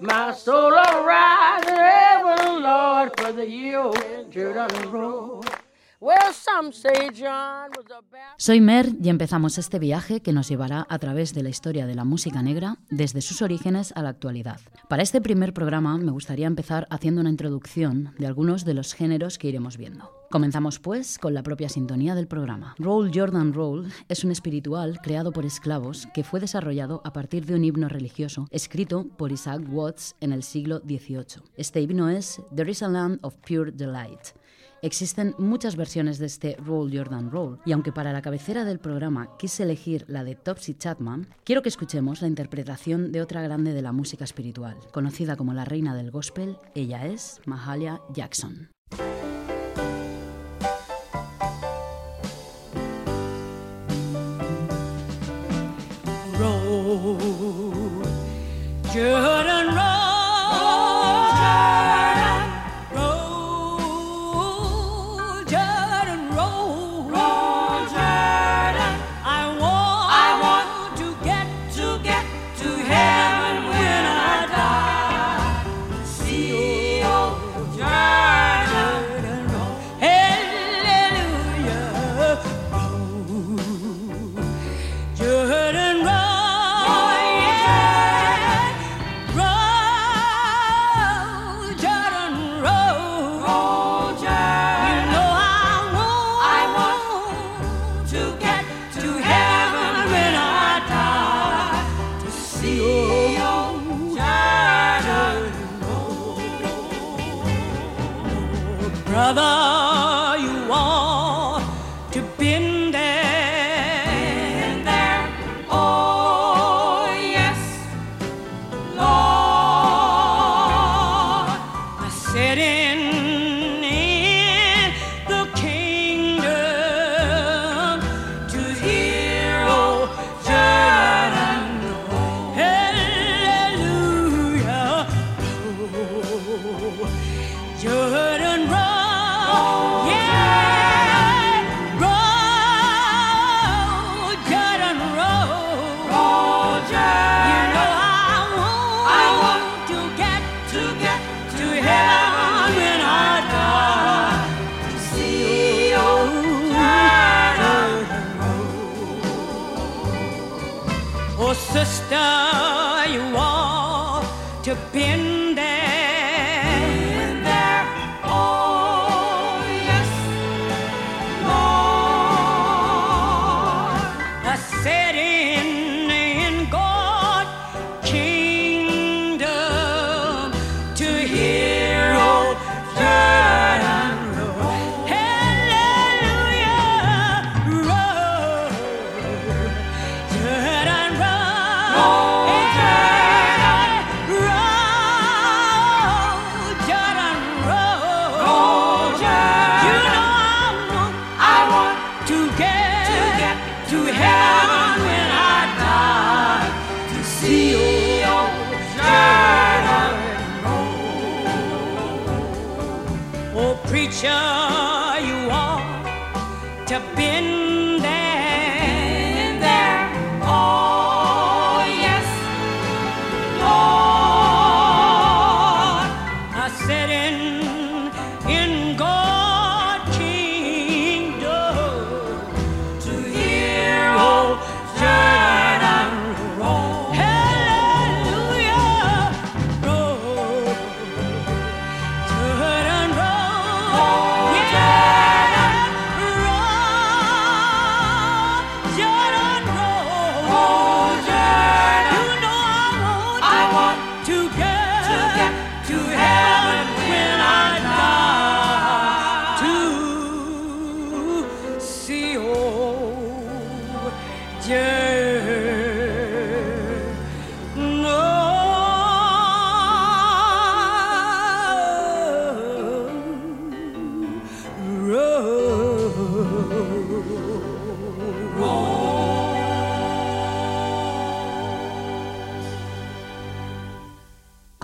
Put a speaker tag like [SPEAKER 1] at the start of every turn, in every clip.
[SPEAKER 1] My soul arise in heaven, Lord, for the year Jordan roll. Well,
[SPEAKER 2] Soy Mer y empezamos este viaje que nos llevará a través de la historia de la música negra desde sus orígenes a la actualidad. Para este primer programa me gustaría empezar haciendo una introducción de algunos de los géneros que iremos viendo. Comenzamos pues con la propia sintonía del programa. Roll Jordan Roll es un espiritual creado por esclavos que fue desarrollado a partir de un himno religioso escrito por Isaac Watts en el siglo XVIII. Este himno es There is a Land of Pure Delight. Existen muchas versiones de este Roll Jordan Roll, y aunque para la cabecera del programa quise elegir la de Topsy Chapman, quiero que escuchemos la interpretación de otra grande de la música espiritual, conocida como la reina del gospel, ella es Mahalia Jackson.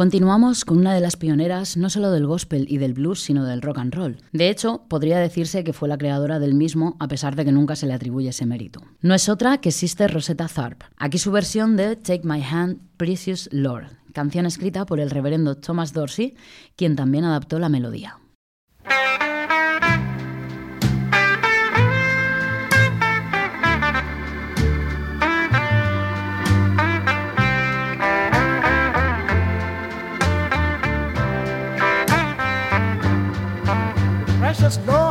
[SPEAKER 3] Continuamos con una de las pioneras no solo del gospel y del blues, sino del rock and roll. De hecho, podría decirse que fue la creadora del mismo, a pesar de que nunca se le atribuye ese mérito. No es otra que Sister Rosetta Tharpe. Aquí su versión de Take My Hand, Precious Lord, canción escrita por el reverendo Thomas Dorsey, quien también adaptó la melodía.
[SPEAKER 4] Precious Lord,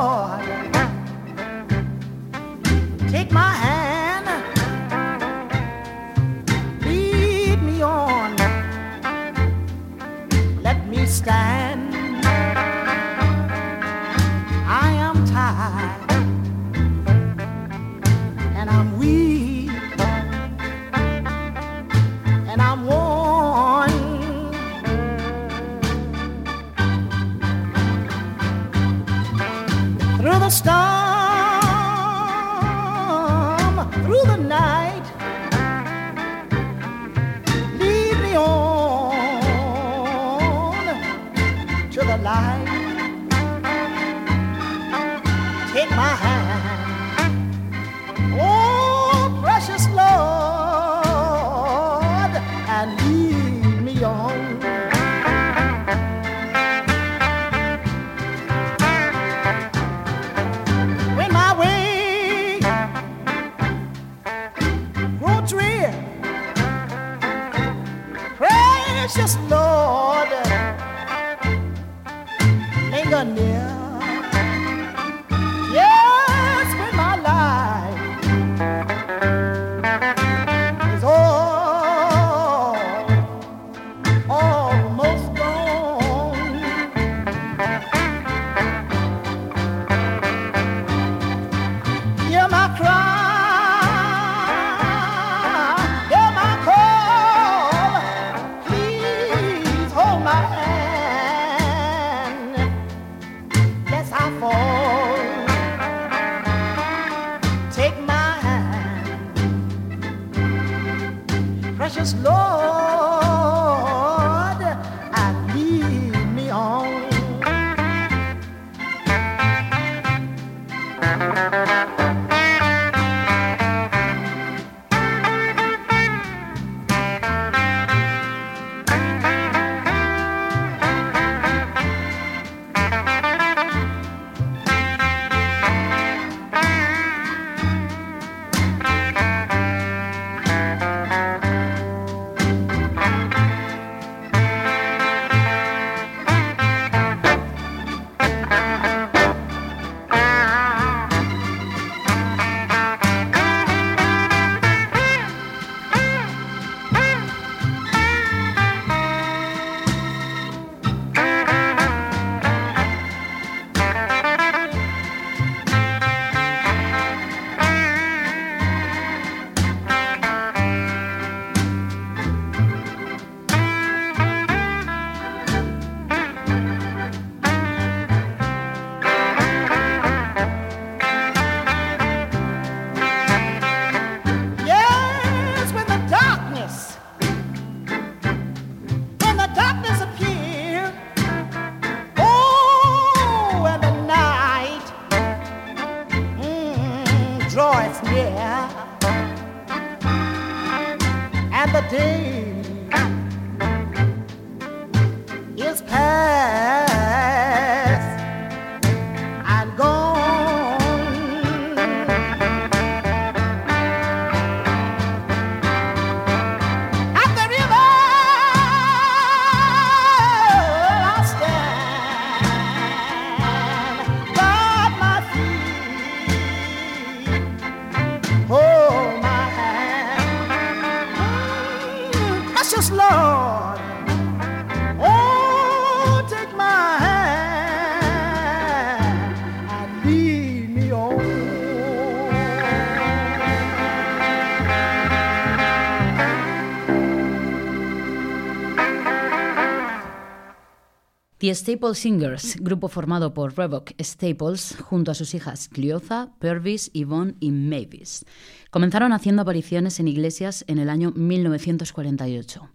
[SPEAKER 4] The
[SPEAKER 3] Staples Singers, grupo formado por Revoc Staples junto a sus hijas Cleotha, Purvis, Yvonne y Mavis. Comenzaron haciendo apariciones en iglesias en el año 1948.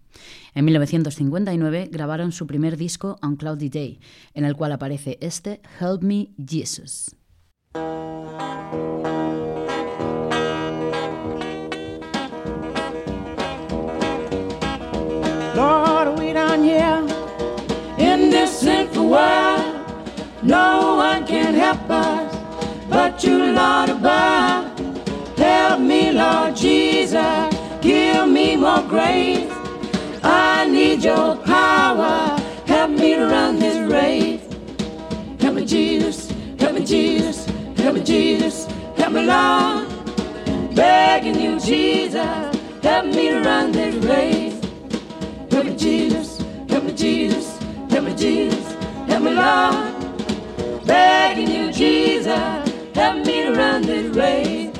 [SPEAKER 3] En 1959 grabaron su primer disco On Cloudy Day, en el cual aparece este Help Me Jesus.
[SPEAKER 5] In this sinful world. No one can help us but you, Lord above. Help me, Lord Jesus. Give me more grace. I need your power. Help me to run this race. Help me, Jesus. Help me, Jesus. Help me, Jesus. Help me, Lord. Begging you, Jesus. Help me to run this race. Help me, Jesus. Help me, Jesus. Help me, Jesus. Help me, Lord. Begging you, Jesus. Help me to run this race.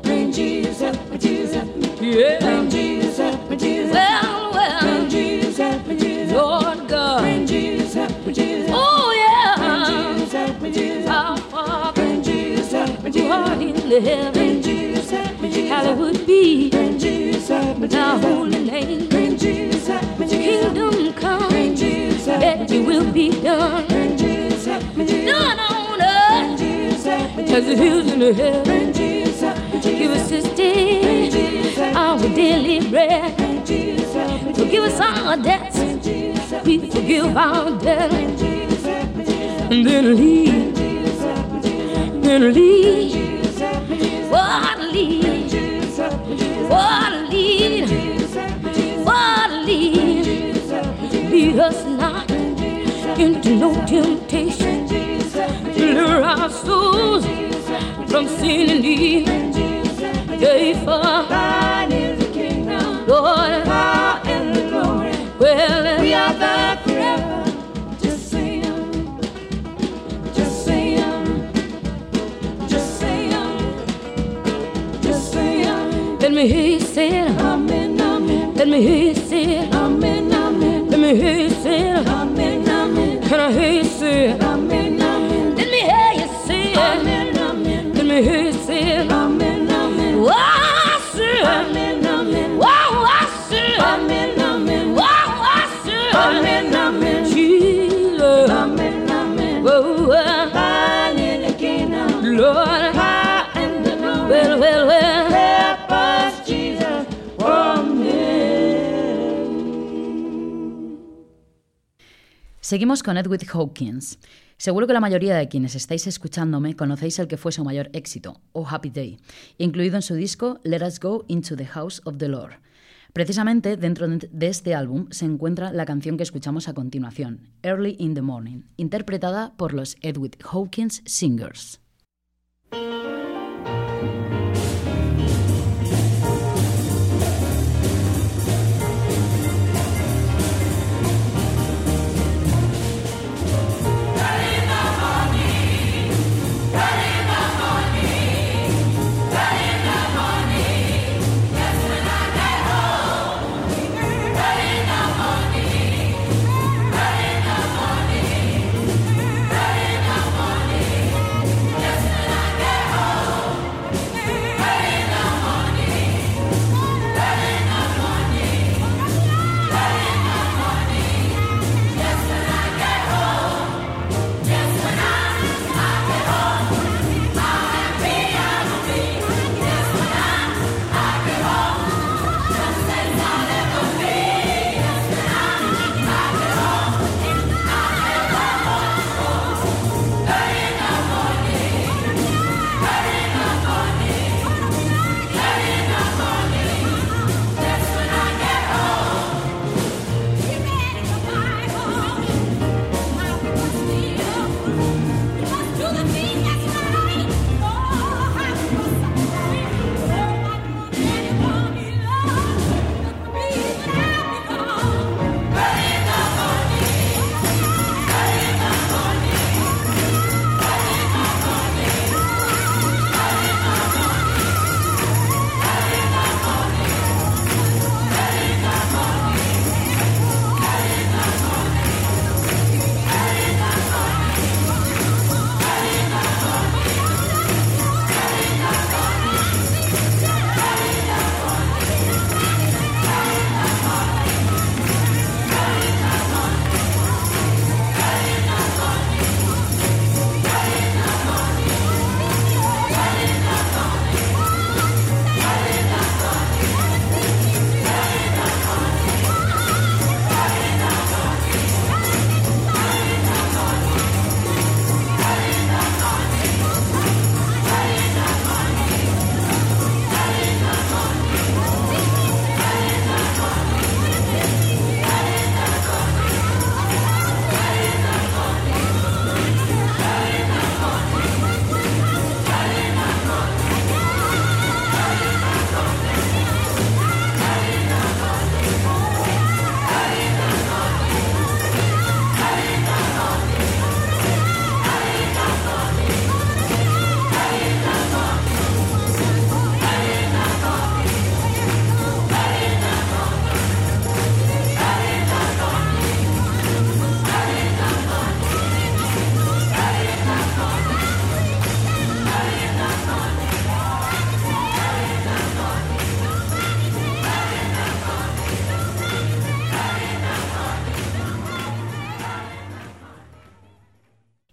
[SPEAKER 5] Bring Jesus, help me, Jesus, help me. Yeah. Bring Jesus, help me, Jesus. Well, well. Bring Jesus, help me, Jesus. Lord God. Bring Jesus, help me, Jesus. Oh, yeah. Bring Jesus, help me, Jesus. Our Father. Bring Jesus, help me, Jesus. Who art in the heaven. Bring Jesus, help me, Jesus. Hallowed be. Bring Jesus, help me, Jesus. Thy holy name. Help me, Kingdom come. Bring Jesus, help me, That your will be done. Bring Jesus, help me, Jesus. Done on earth. Bring Jesus, help Jesus. As it is in heaven. Jesus, help me, Give us this day our daily bread. Forgive us our debts. We forgive our debts. And then lead. Then lead. What lead? What lead? Lead us not into no temptation. Deliver our souls from sin and evil. Day for thine is the kingdom, Lord, power and the glory. Well, we are back forever. Just sing, just sing, just sing, just sing. Let me hear you say it. Amen, amen. Let me hear you say it. Amen, amen. Hear you say it. Can I hear you say it?
[SPEAKER 3] Seguimos con Edward Hawkins. Seguro que la mayoría de quienes estáis escuchándome conocéis el que fue su mayor éxito, Oh Happy Day, incluido en su disco Let Us Go Into the House of the Lord. Precisamente dentro de este álbum se encuentra la canción que escuchamos a continuación, Early in the Morning, interpretada por los Edward Hawkins Singers.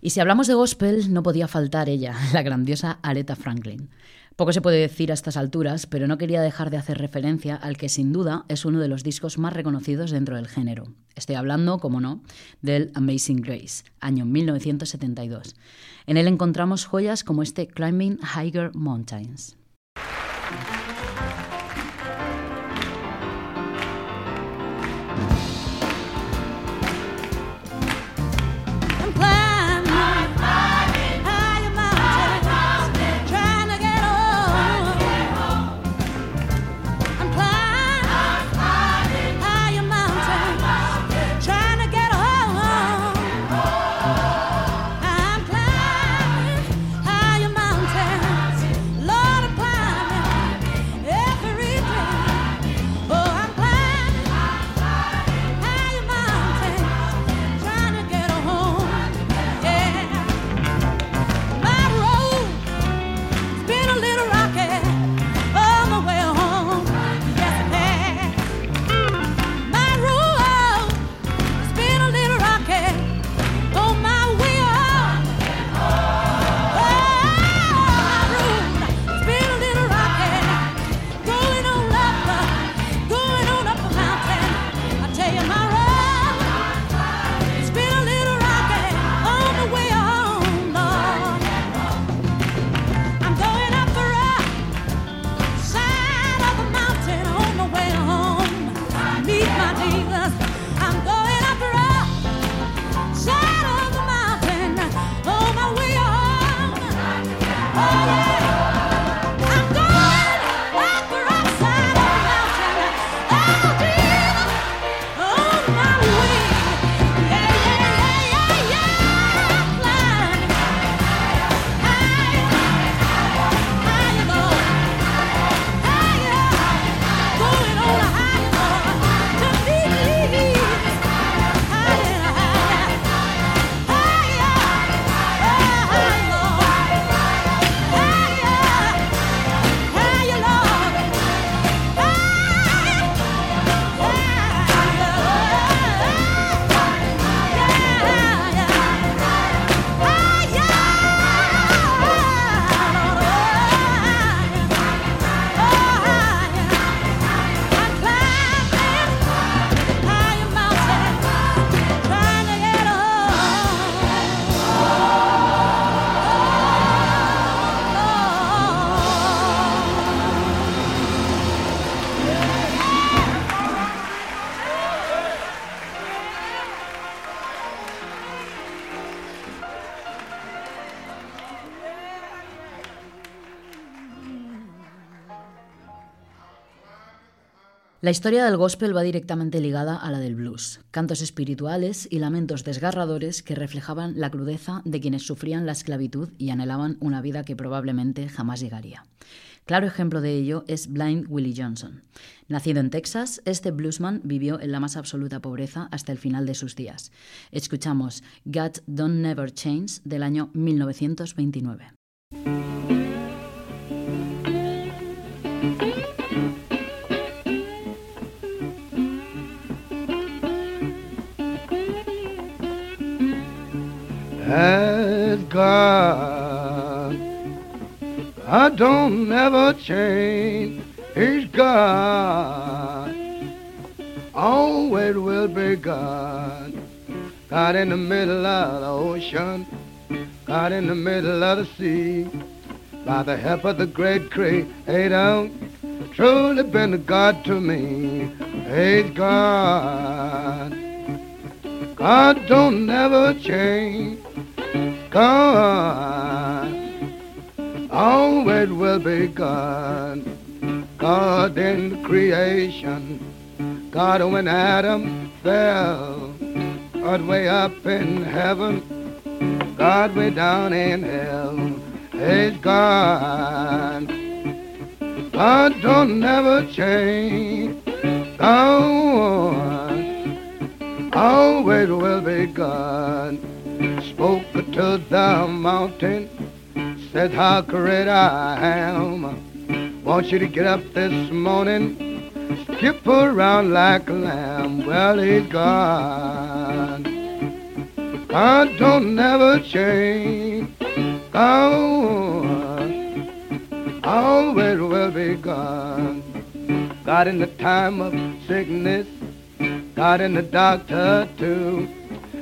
[SPEAKER 5] Y si hablamos de gospel, no podía faltar ella, la grandiosa Aretha Franklin. Poco se puede decir a estas alturas, pero no quería dejar de hacer referencia al que sin duda es uno de los discos más reconocidos dentro del género. Estoy hablando, como no, del Amazing Grace, año 1972. En él encontramos joyas como este Climbing Higher Mountains. La historia del gospel va directamente ligada a la del blues, cantos espirituales y lamentos desgarradores que reflejaban la crudeza de quienes sufrían la esclavitud y anhelaban una vida que probablemente jamás llegaría. Claro ejemplo de ello es Blind Willie Johnson. Nacido en Texas, este bluesman vivió en la más absoluta pobreza hasta el final de sus días. Escuchamos God Don't Never Change del año 1929.
[SPEAKER 6] As God. I don't never change. He's God. Always will be God. God in the middle of the ocean. God in the middle of the sea. By the help of the great creator. Truly been a God to me. He's God. God don't never change. God always will be God. God in creation. God when Adam fell. God way up in heaven. God way down in hell. Is God. God don't never change. God always will be God spoke to the mountain, said how great I am. Want you to get up this morning, skip around like a lamb. Well, he's gone. I don't never change. Oh, always will be God. God in the time of sickness, God in the doctor too,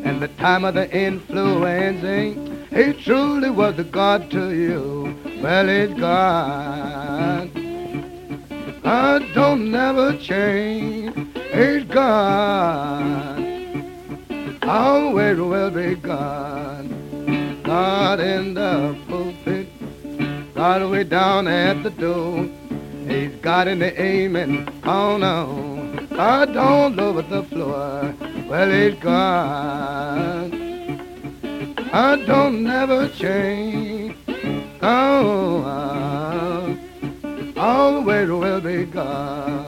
[SPEAKER 6] and the time of the influencing. He truly was a God to you. Well, it's God. I don't never change. It's God. Always will be God. God in the pulpit. God way down at the door. He's God in the amen. Oh no. God don't over the floor. Well, it's God. I don't never change. Oh, uh, always will be God.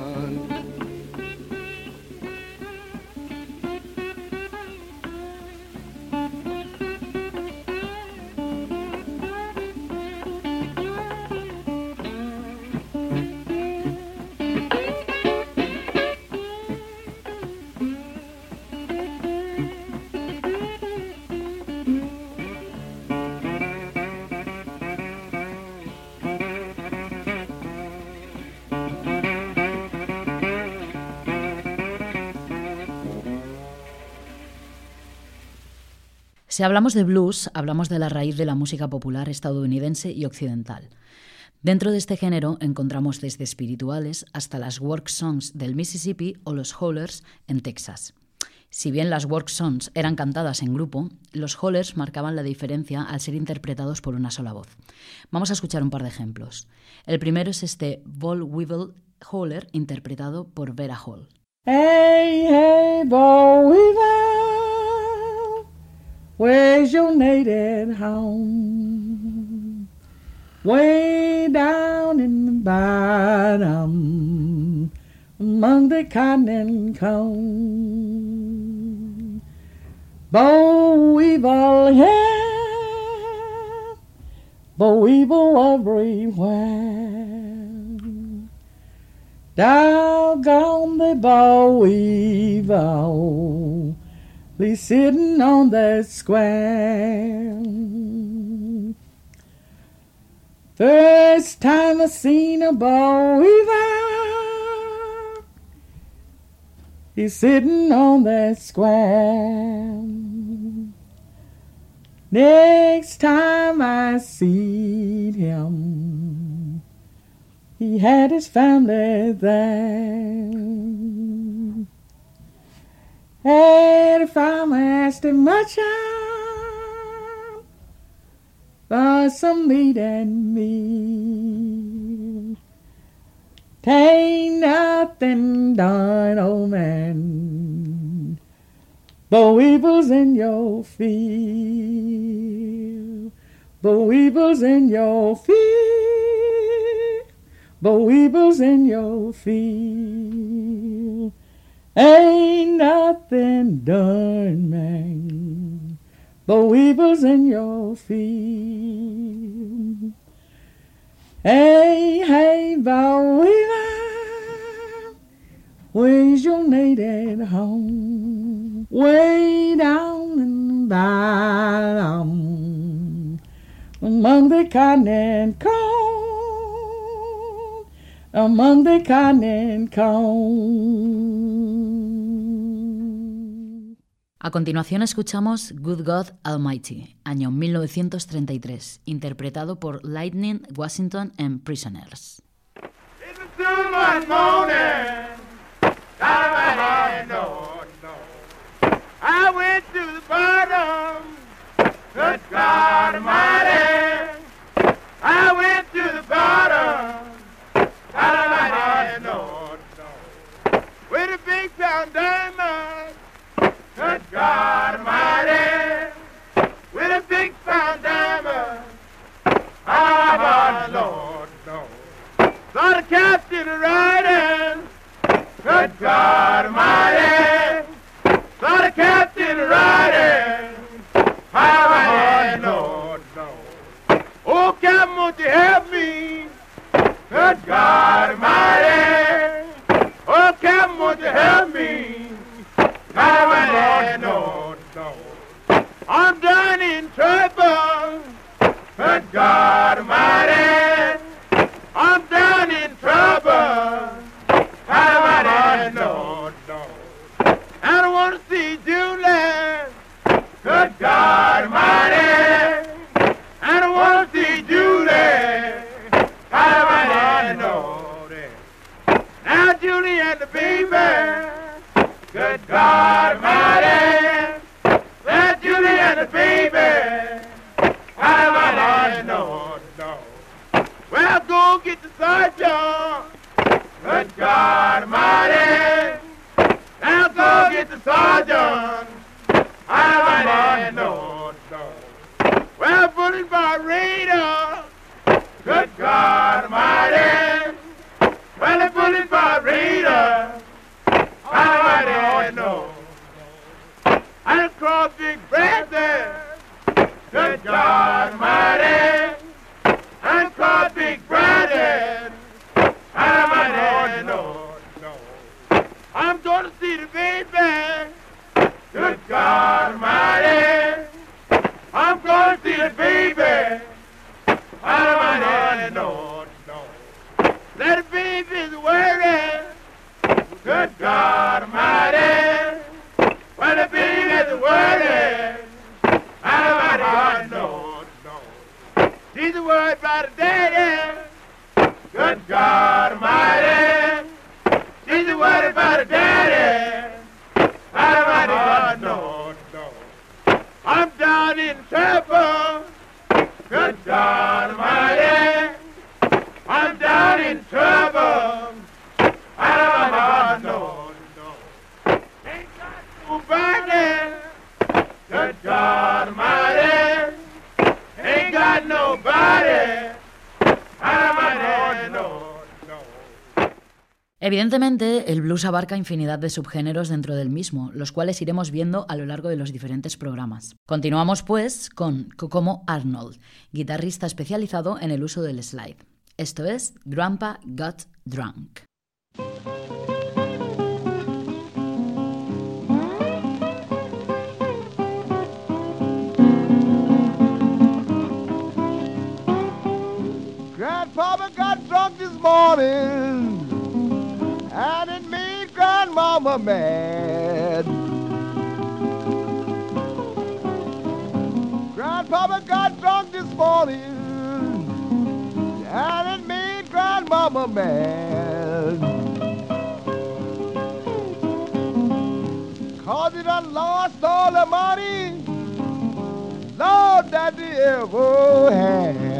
[SPEAKER 3] Si hablamos de blues, hablamos de la raíz de la música popular estadounidense y occidental. Dentro de este género encontramos desde espirituales hasta las work songs del Mississippi o los hollers en Texas. Si bien las work songs eran cantadas en grupo, los hollers marcaban la diferencia al ser interpretados por una sola voz. Vamos a escuchar un par de ejemplos. El primero es este Vol Weevil Holler interpretado por Vera Hall.
[SPEAKER 7] Hey, hey, native home? Way down in the bottom, among the cotton cone. Bo Weevil, yeah, Bo Weevil everywhere. Doggone the bow weevil, sitting on the square. First time I seen a weevil, he's sitting on that square. Next time I see him, he had his family there. And if I'm him much on for some meat and me, tain't nothing done, old man. The weevils in your field, the weevils in your field. The weevils in your field ain't nothing done, man. The weevils in your field. Hey, hey, bow weaver, where's your native home? Way down in the bottom, among the cotton and among the cotton and.
[SPEAKER 3] A continuación escuchamos Good God Almighty, año 1933, interpretado por Lightning Washington and Prisoners.
[SPEAKER 8] it riding. Good God Almighty, saw the captain riding. How I had no. Oh, Captain, won't you help me? Good God Almighty, oh, Captain, won't you help me? How I had no. I'm down in trouble. Good God Almighty. God Almighty. Now Julie and the baby. Almighty, no, no. Well, go get the sergeant. Good God Almighty. Now go get the sergeant. Almighty, no, no. Well, put it by radar. Good God Almighty. Well, put it by radar. Almighty, no. I done crossed Big Brother. Good God Almighty. Done crossed Big Brother. Almighty, no, no. I'm gonna see the baby. Good God Almighty. I'm gonna see the baby. Almighty, no, no. Let the baby's worry. Good God Almighty. When the baby's worry. Almighty, no, no. She's worried about the daddy. Good God Almighty. She's worried about the daddy. No, no. I'm down in trouble. Good God Almighty.
[SPEAKER 3] Evidentemente, el blues abarca infinidad de subgéneros dentro del mismo, los cuales iremos viendo a lo largo de los diferentes programas. Continuamos, pues, con Kokomo Arnold, guitarrista especializado en el uso del slide. Esto es Grandpa Got Drunk.
[SPEAKER 9] Morning, and it made Grandmama mad. Grandpapa got drunk this morning, and it made Grandmama mad. Cause it done lost all the money, Lord, that they ever had.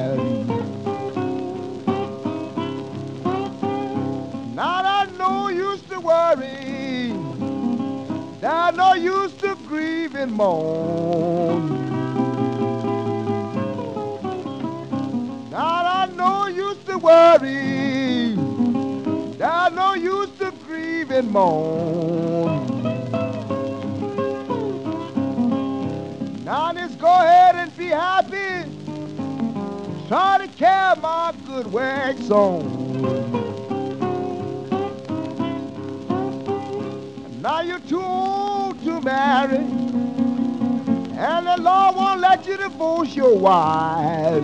[SPEAKER 9] There's no use to grieve and moan. Now there's no use to worry. There's no use to grieve and moan. Now let's go ahead and be happy. Try to carry my good wax on. Now you're too old to marry, and the law won't let you divorce your wife.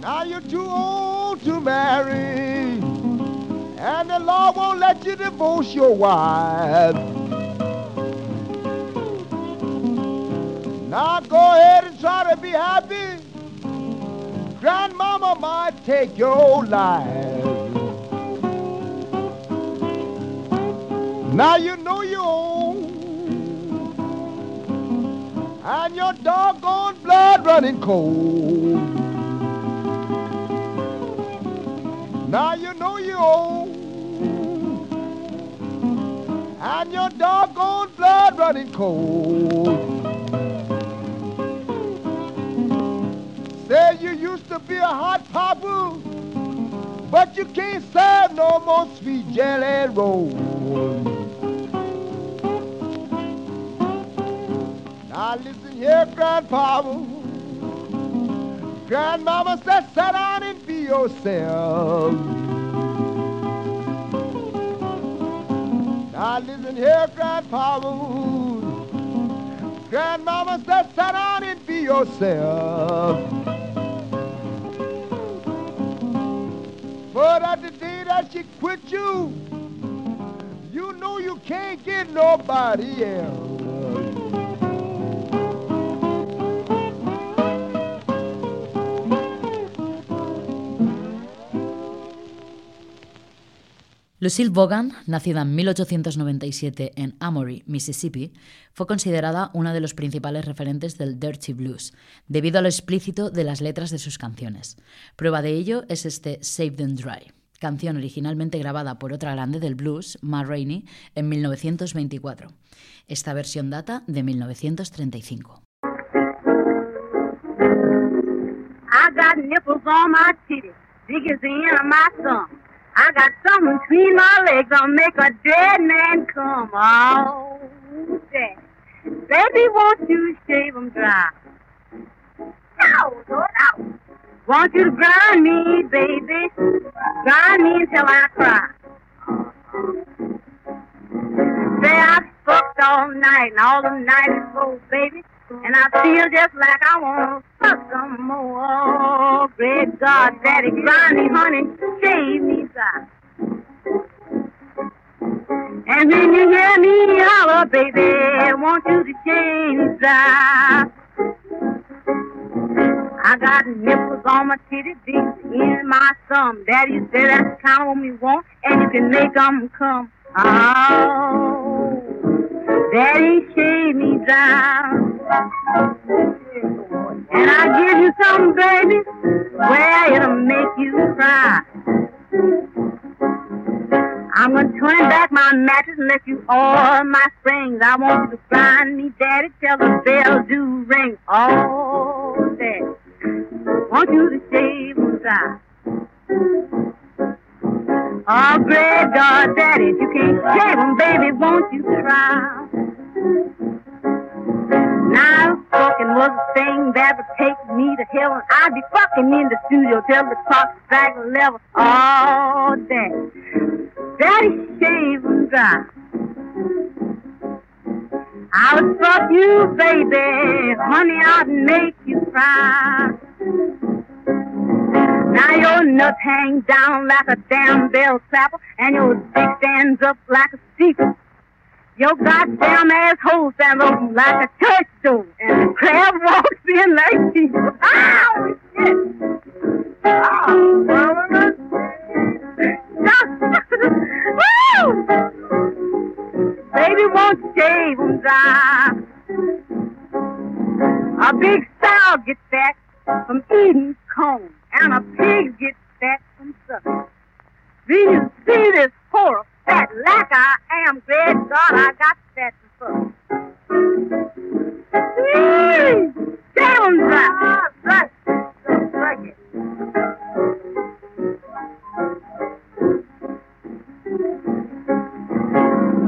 [SPEAKER 9] Now you're too old to marry, and the law won't let you divorce your wife. Now go ahead and try to be happy. Grandmama might take your life. Now you know you own, and your doggone blood running cold. Now you know you own, and your doggone blood running cold. Say you used to be a hot papa, but you can't serve no more sweet jelly rolls. Now listen here, Grandpapa. Grandmama said, sit down and be yourself. Now listen here, Grandpapa. Grandmama said, sit down and be yourself. But at the day that she quit you, you know you can't get nobody else.
[SPEAKER 3] Lucille Vaughan, nacida en 1897 en Amory, Mississippi, fue considerada una de los principales referentes del dirty blues, debido a lo explícito de las letras de sus canciones. Prueba de ello es este Save Them Dry, canción originalmente grabada por otra grande del blues, Ma Rainey, en 1924. Esta versión data de 1935.
[SPEAKER 10] I got nipples on my titties, big as the end of my thumb. I got something between my legs that'll make a dead man come. That. Baby, won't you shave 'em dry? No, no, no. Want you to grind me, baby. Grind me until I cry. Say I fucked all night and all the night is full, baby. And I feel just like I want to fuck some more. Great God, Daddy, grind me, honey, shave me dry. And when you hear me holler, baby, want you to change dry. I got nipples on my titty, big in my thumb. Daddy said that's the kind of what we want, and you can make 'em come. Oh, Daddy, shave me down. And I give you something, baby, where it'll make you cry. I'm gonna turn back my mattress and let you oil my springs. I want you to grind me, daddy, till the bell do ring. Oh, daddy, want you to shave and dry. Oh, great God, daddy, you can't shave 'em, baby, won't you try? Now, fucking was a thing that would take me to heaven. I'd be fucking in the studio till the clock strike level. Oh, daddy, daddy, shave and dry. I would fuck you, baby, honey, I'd make you cry. Now your nuts hang down like a damn bell clapper, and your dick stands up like a steeple. Your goddamn asshole stands open like a church door, and the crab walks in like Jesus. Ow, oh, shit! Oh, Woo! Baby won't shave 'em dry. A big sow gets fat from eating corn, and a pig gets fat from sucking. Do you see this whore fat like I am? Great God, I got fat to fuck. Whee! Down dry. Right. Like it.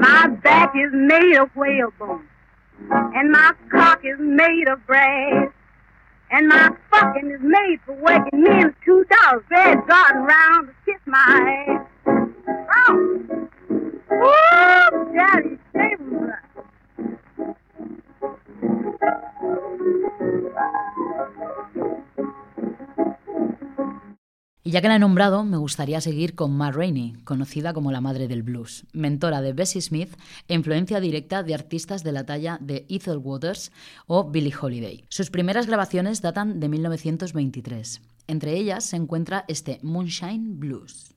[SPEAKER 10] My back is made of whalebone, and my cock is made of brass. And my fucking is made for waking me in two dollars bed garden round to kiss my ass. Oh!
[SPEAKER 3] Y ya que la he nombrado, me gustaría seguir con Ma Rainey, conocida como la madre del blues, mentora de Bessie Smith e influencia directa de artistas de la talla de Ethel Waters o Billie Holiday. Sus primeras grabaciones datan de 1923. Entre ellas se encuentra este Moonshine Blues.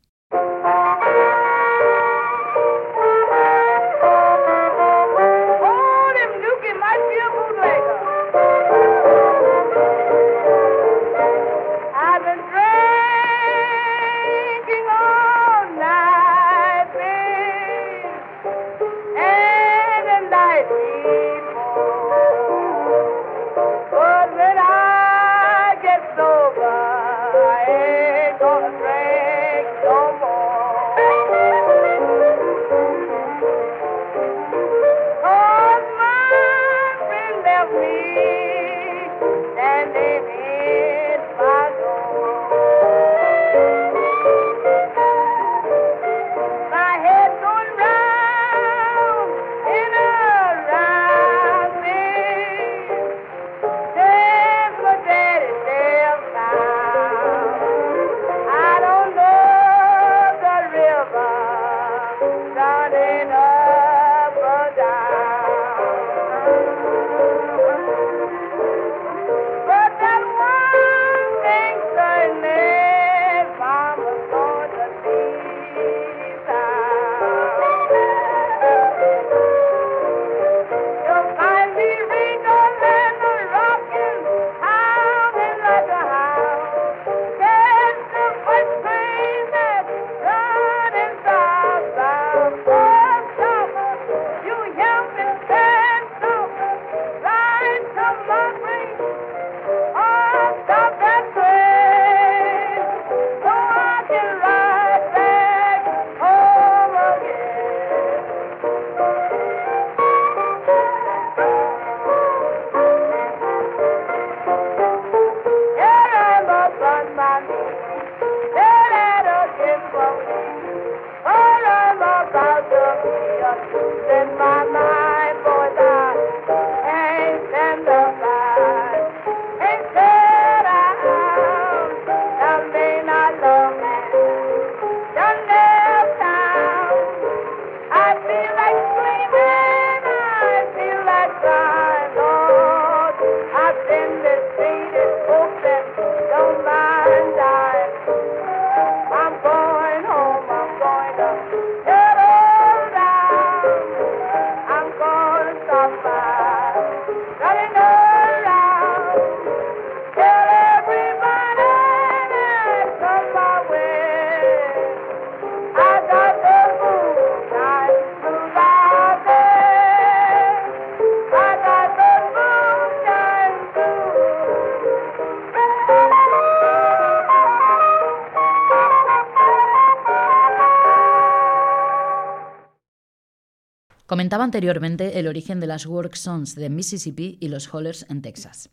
[SPEAKER 3] Comentaba anteriormente el origen de las work songs de Mississippi y los Hollers en Texas.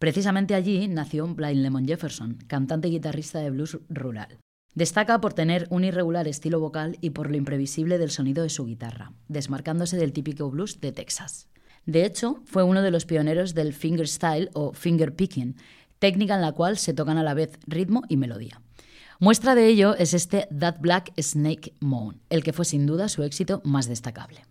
[SPEAKER 3] Precisamente allí nació Blind Lemon Jefferson, cantante y guitarrista de blues rural. Destaca por tener un irregular estilo vocal y por lo imprevisible del sonido de su guitarra, desmarcándose del típico blues de Texas. De hecho, fue uno de los pioneros del fingerstyle o finger picking, técnica en la cual se tocan a la vez ritmo y melodía. Muestra de ello es este That Black Snake Moan, el que fue sin duda su éxito más destacable.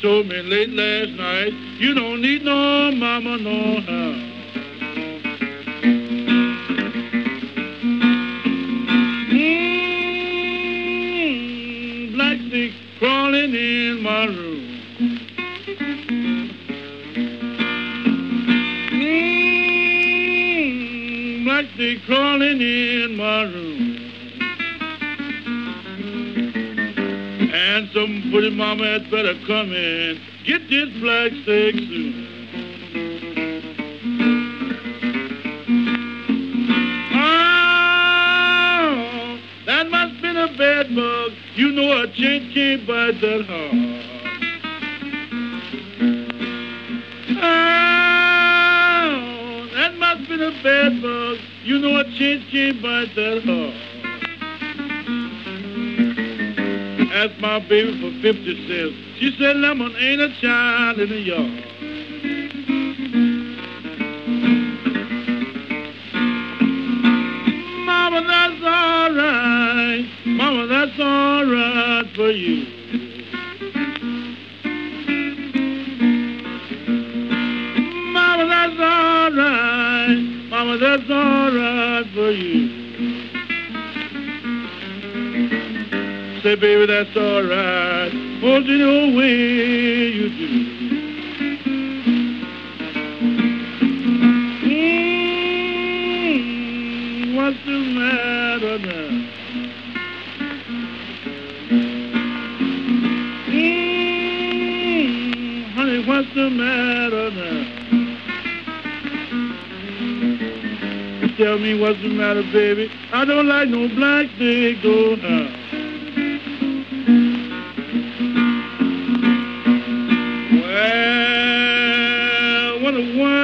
[SPEAKER 11] Told me late last night, you don't need no mama no how. Pretty mama had better come in. Get this black steak soon. Oh, that must been a bad bug. You know a chain can't bite that hard. Oh, that must been a bad bug. You know a chain can't bite that hard. Asked my baby for 50 cents. She said, Lemon ain't a child in the yard. Mama, that's all right. Mama, that's all right for you. Say, baby, that's all right. Hold it your way you do. Mm, what's the matter now? Mm, honey, what's the matter now? Tell me what's the matter, baby. I don't like no black dick, go now.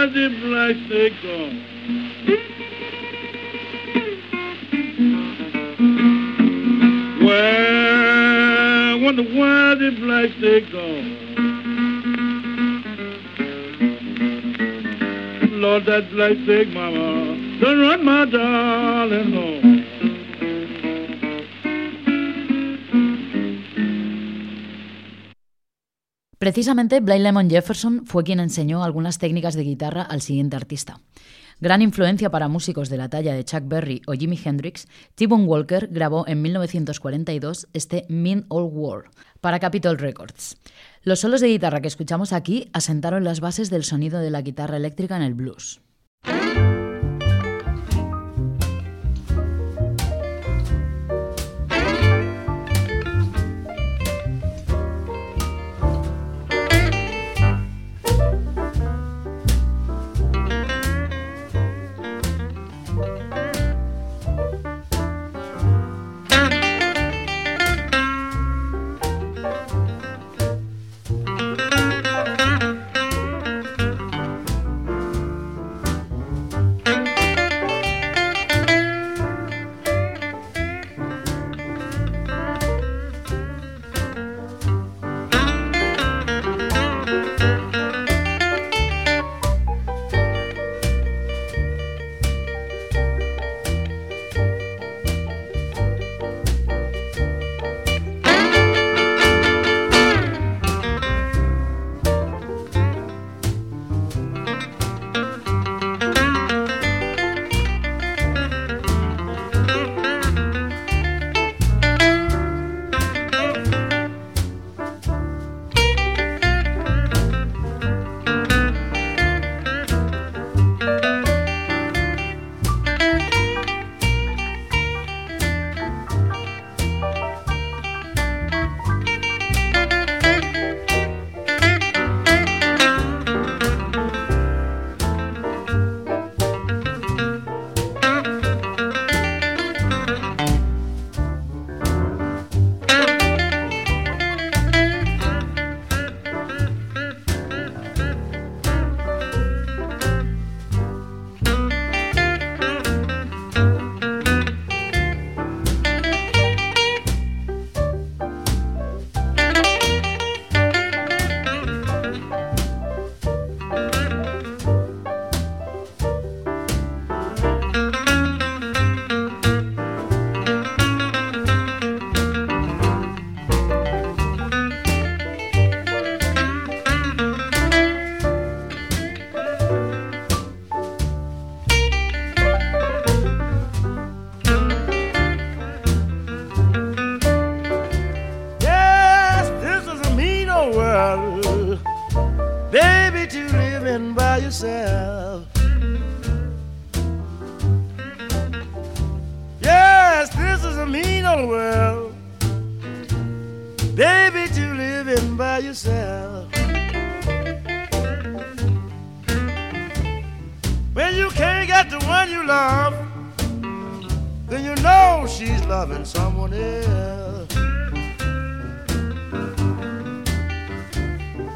[SPEAKER 11] Wonder black snake gone. Well, wonder why the black snake gone. Lord, that black snake mama, done run my darling home.
[SPEAKER 3] Precisamente Blind Lemon Jefferson fue quien enseñó algunas técnicas de guitarra al siguiente artista. Gran influencia para músicos de la talla de Chuck Berry o Jimi Hendrix, T-Bone Walker grabó en 1942 este Mean Old War para Capitol Records. Los solos de guitarra que escuchamos aquí asentaron las bases del sonido de la guitarra eléctrica en el blues.
[SPEAKER 12] Is a mean old world, baby, to live in by yourself. When you can't get the one you love, then you know she's loving someone else.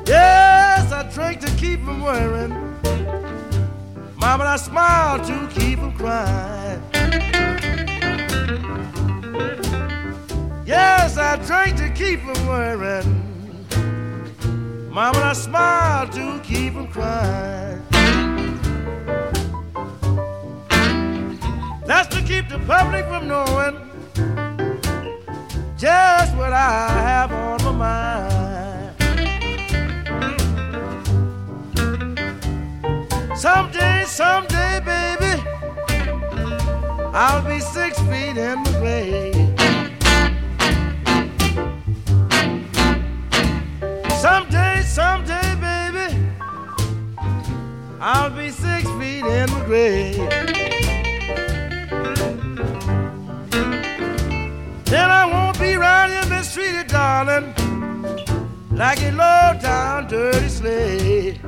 [SPEAKER 12] Yes, I drink to keep from worrying. Mama, I smile to keep from crying. Yes, I drink to keep from worrying. Mama, I smile to keep from crying. That's to keep the public from knowing just what I have on my mind. Someday, someday, baby, I'll be six feet in the grave. Someday, baby, I'll be six feet in the grave. Then I won't be round here mistreated, darling, like a low down dirty slave.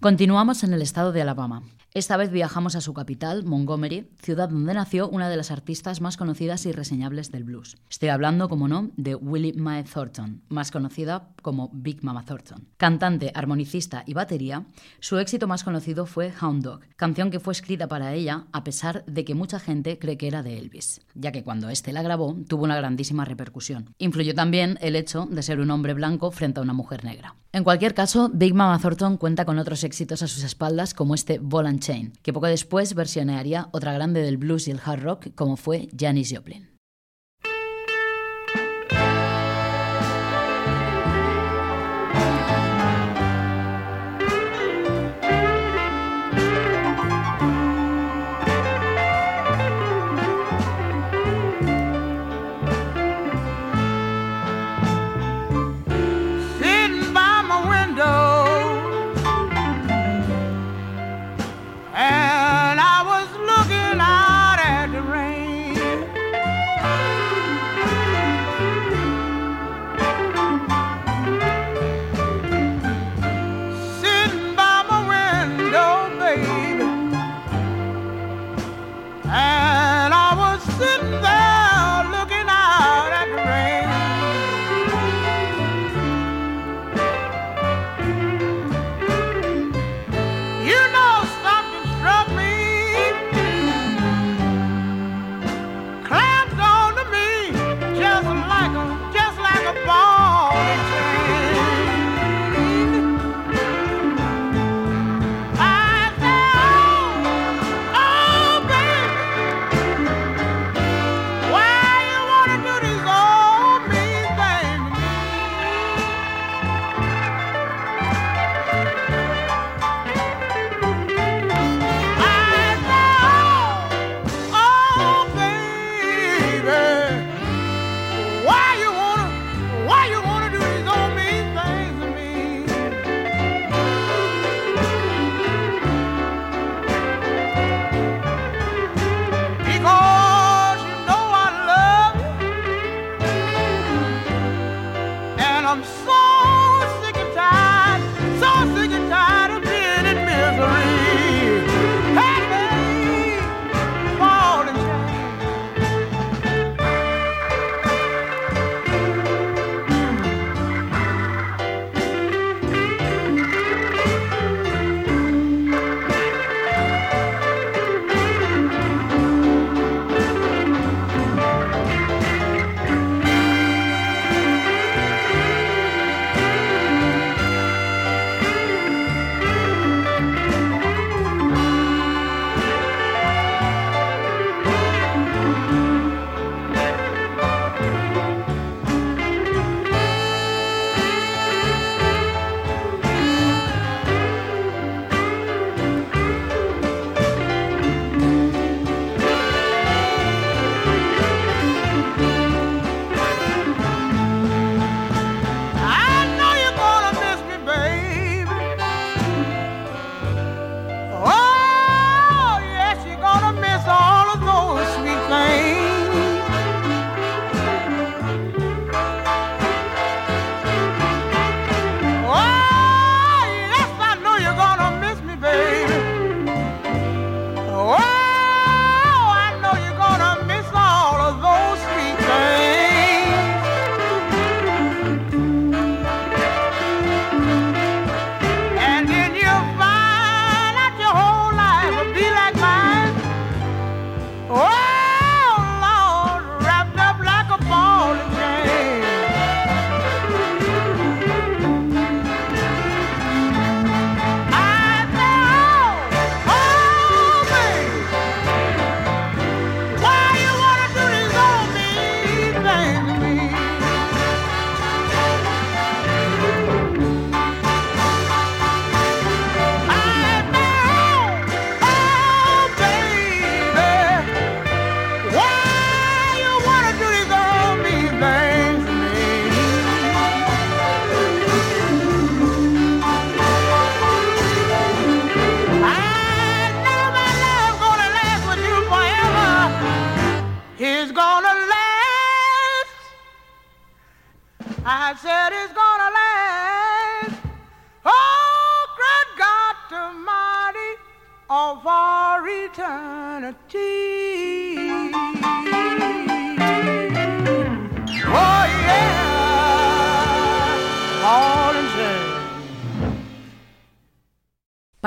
[SPEAKER 3] Continuamos en el estado de Alabama. Esta vez viajamos a su capital, Montgomery, ciudad donde nació una de las artistas más conocidas y reseñables del blues. Estoy hablando, como no, de Willie Mae Thornton, más conocida como Big Mama Thornton. Cantante, armonicista y batería, su éxito más conocido fue Hound Dog, canción que fue escrita para ella a pesar de que mucha gente cree que era de Elvis, ya que cuando este la grabó tuvo una grandísima repercusión. Influyó también el hecho de ser un hombre blanco frente a una mujer negra. En cualquier caso, Big Mama Thornton cuenta con otros éxitos a sus espaldas como este Ball and Chain, que poco después versionearía otra grande del blues y el hard rock como fue Janis Joplin.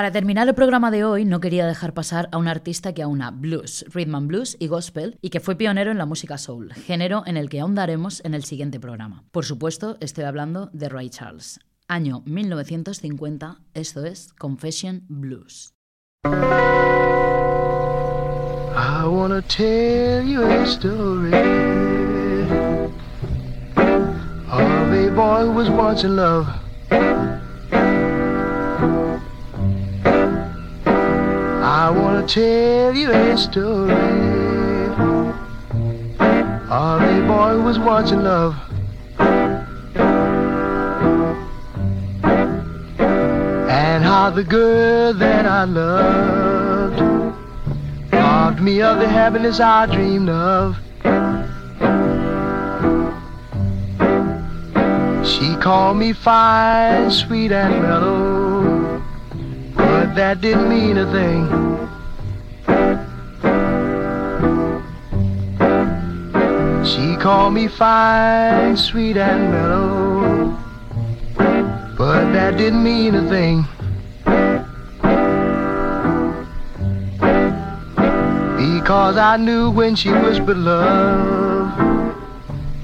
[SPEAKER 3] Para terminar el programa de hoy, no quería dejar pasar a un artista que aúna blues, rhythm and blues y gospel y que fue pionero en la música soul, género en el que ahondaremos en el siguiente programa. Por supuesto, estoy hablando de Ray Charles. Año 1950, esto es Confession Blues.
[SPEAKER 13] I tell you a story of a boy who was love. Tell you a story of a boy was in love. And how the girl that I loved robbed me of the happiness I dreamed of. She called me fine, sweet, and mellow, but that didn't mean a thing. Called me fine, sweet, and mellow, but that didn't mean a thing. Because I knew when she whispered love,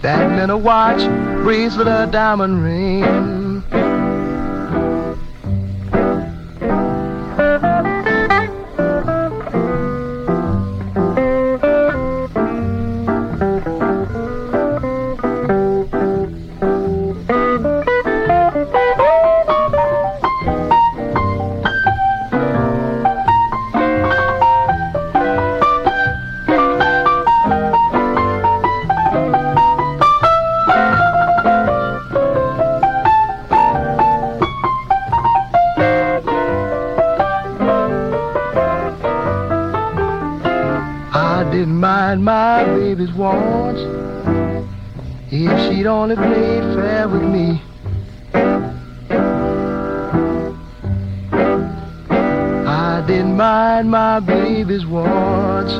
[SPEAKER 13] that meant a watch, bracelet, a diamond ring. Mind my baby's wants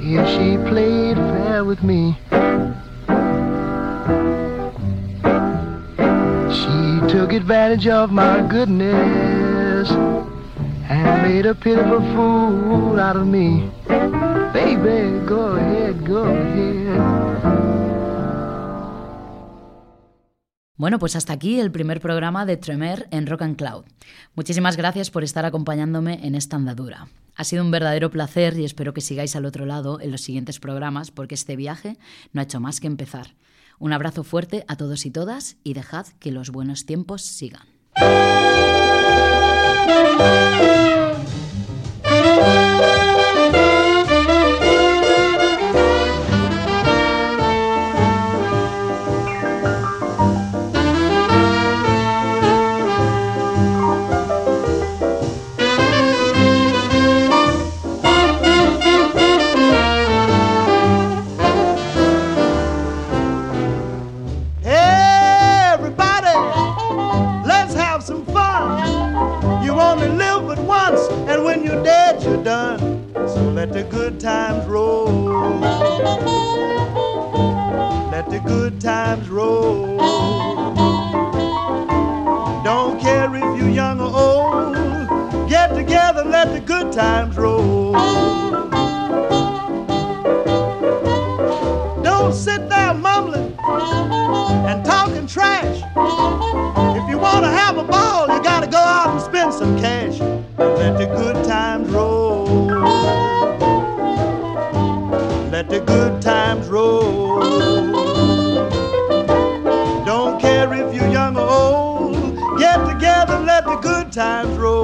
[SPEAKER 13] if she played fair with me. She took advantage of my goodness and made a pitiful fool out of me. Baby, go ahead, go ahead.
[SPEAKER 3] Bueno, pues hasta aquí el primer programa de Tremer en Rock and Cloud. Muchísimas gracias por estar acompañándome en esta andadura. Ha sido un verdadero placer y espero que sigáis al otro lado en los siguientes programas porque este viaje no ha hecho más que empezar. Un abrazo fuerte a todos y todas y dejad que los buenos tiempos sigan.
[SPEAKER 12] Let the good times roll. Let the good times roll. Don't care if you're young or old. Get together, let the good times roll. Don't sit there mumbling and talking trash. If you want to have a ball, you got to go out and spend some cash. Let the good times roll.